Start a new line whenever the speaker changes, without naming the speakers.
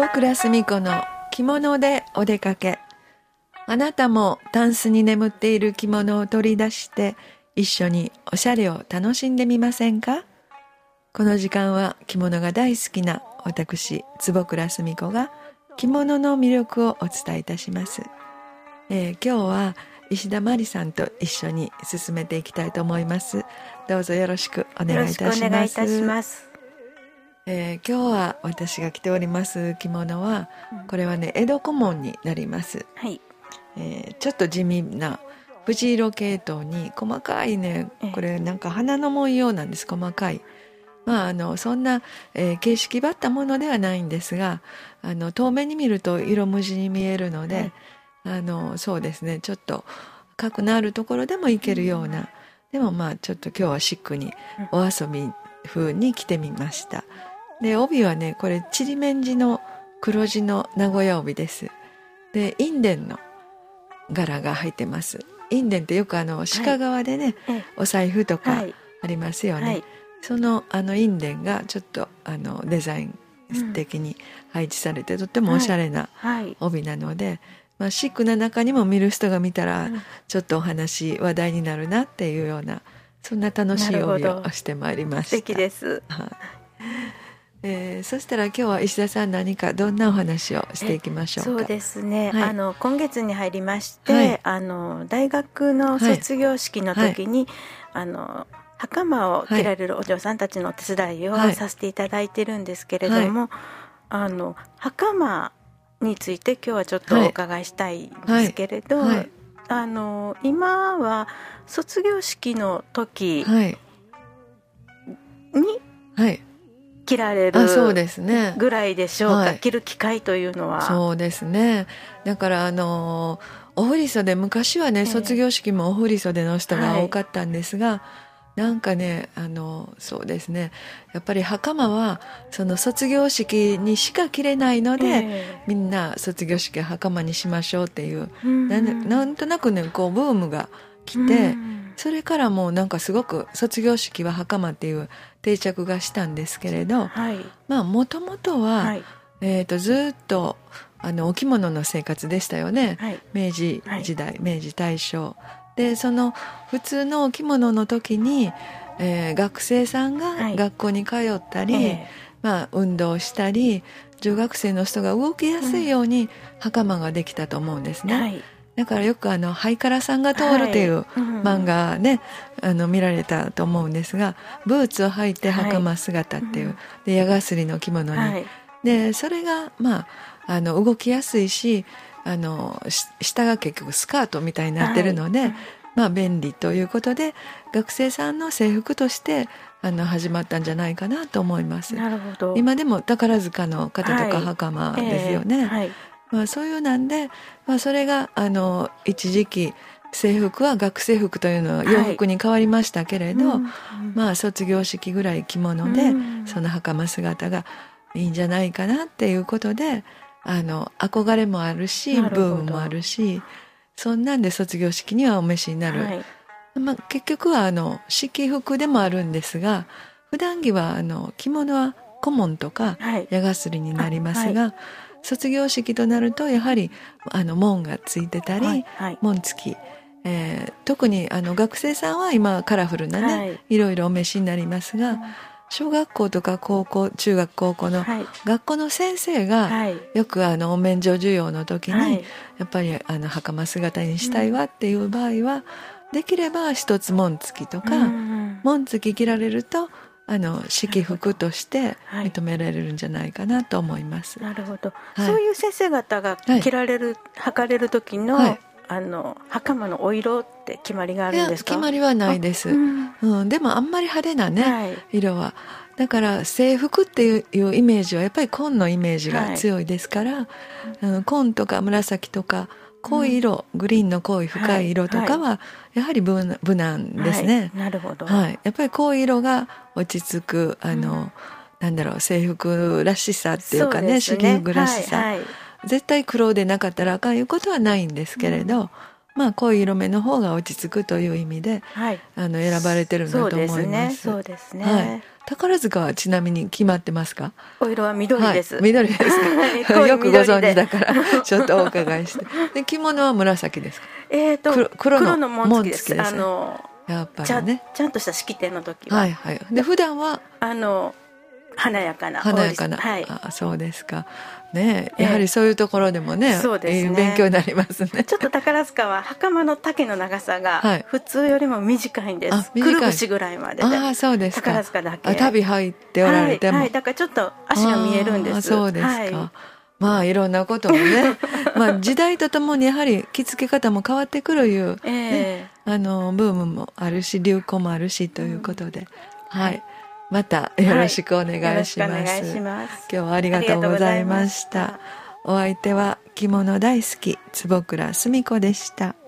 坪倉澄子の着物でお出かけ。あなたもタンスに眠っている着物を取り出して一緒におしゃれを楽しんでみませんか？この時間は着物が大好きな私坪倉澄子が着物の魅力をお伝えいたします、えー、今日は石田真理さんと一緒に進めていきたいと思います。どうぞよろしくお願いいたします。えー、今日は私が着ております着物は、これはね江戸小紋になります、
はい。
えー、ちょっと地味な藤色系統に細かいねこれなんか花の文様なんです。細かい。まああのそんな、えー、形式ばったものではないんですがあの遠目に見ると色無地に見えるので、はい、あのそうですね。ちょっと角のあるところでもいけるような、でもまあちょっと今日はシックにお遊び風に着てみました。で帯はねこれちりめん地の黒地の名古屋帯です。で印伝の柄が入ってます。印伝ってよくあの鹿革でね、はい、お財布とかありますよね、はい、そのあの印伝がちょっとあのデザイン的に配置されて、とってもおしゃれな帯なので、まあ、シックな中にも見る人が見たら、ちょっとお話話題になるなっていうようなそんな楽しい帯をしてまいりました。素
敵です。
えー、そしたら今日は石田さん何かどんなお話をしていきましょう
そうですね、はい、あの今月に入りまして、はい、あの大学の卒業式の時に、はい、あの袴を着られるお嬢さんたちの手伝いをさせていただいてるんですけれども、あの袴について今日はちょっとお伺いしたいんですけれど、あの今は卒業式の時に、はい着られるそうですね。ぐらいでしょうか、はい、着る機会というのは。
そうですね。だからあのお振り袖昔はね、卒業式もお振り袖の人が多かったんですが、はい、なんかねあのそうですね。やっぱり袴はその卒業式にしか着れないので、えー、みんな卒業式袴にしましょうっていう、うん、なんとなくねこうブームが来て、うん。それからもうなんかすごく卒業式は袴っていう定着がしたんですけれど、はい、まあもともとは、はい、えー、とずっとあのお着物の生活でしたよね、はい、明治時代、明治大正。でその普通のお着物の時に、えー、学生さんが学校に通ったり、えー、まあ、運動したり女学生の人が動きやすいように袴ができたと思うんですね。だからよくあの「ハイカラさんが通る」ってい。う漫画ね、あの見られたと思うんですがブーツを履いて袴姿っていう、で矢がすりの着物に、でそれがまああの動きやすいしあの下が結局スカートみたいになってるので、まあ便利ということで学生さんの制服としてあの始まったんじゃないかなと思います。
なるほど。
今でも宝塚の方とか袴ですよね。はいえ。ーはいまあ、そういうなんで、まあ、それがあの一時期制服は学生服というのは洋服に変わりましたけれど、はいまあ卒業式ぐらい着物で、その袴姿がいいんじゃないかなっていうことであの憧れもあるしブームもあるしそんなんで卒業式にはお召しになる、はい、まあ、結局はあの式服でもあるんですが普段着はあの着物は顧問とか矢がすりになりますが、はい卒業式となるとやはりあの門がついてたり、はいはい、門付き、えー、特にあの学生さんは今カラフルなね、はい、いろいろお召しになりますが、小学校とか高校中学高校の学校の先生がよくあのお免状授与の時にやっぱりあの袴姿にしたいわっていう場合はできれば一つ紋付きとか紋付き着られるとあの式服として認められるんじゃないかなと思います。
なるほど、はい、そういう先生方が着られる、はかれる時の、はい、あの袴のお色って決まりがあるんですか？
決まりはないです、うん、うん、でもあんまり派手なね、色は。だから制服っていうイメージはやっぱり紺のイメージが強いですから、あの紺とか紫とか濃い色、うん、グリーンの濃い深い色とかは、やはり無無難ですね、
はい、なるほど、
はい、やっぱり濃い色が落ち着くあの、うん、なんだろう制服らしさっていうかね式服らしさ、はいはい、絶対黒でなかったらあかんいうことはないんですけれど、まあ濃い色目の方が落ち着くという意味で、
はい、
あの選ばれてるんだと思います。そうですね。
すね。はい、
宝塚はちなみに決まってますか？
お色は緑です。はい、
緑ですか？よくご存知だからちょっとお伺いして。で着物は紫ですか？
えっ、ー、と黒
黒
の紋付きです。あの
やっぱりね
ちゃんとした式典の時は。
はいはい。で普段は？
あの華やかな。
華やかな、はい、あそうですか。ねやはりそういうところでもね,、そうですね。勉強になりますね。
ちょっと宝塚は袴の丈の長さが普通よりも短いんです、くるぶしぐらいまで。で
あそうです
宝塚だけ。
旅入っておられても、
はい、はい、だからちょっと足が見えるんです。
そうですか、はい。まあいろんなこともね。まあ時代とともにやはり着付け方も変わってくるいう、ね、えー、あのブームもあるし流行もあるしということで、うん、はい、またよろしくお願いします。はい、
ます
今日はありがとうございました。お相手は着物大好き坪倉澄子でした。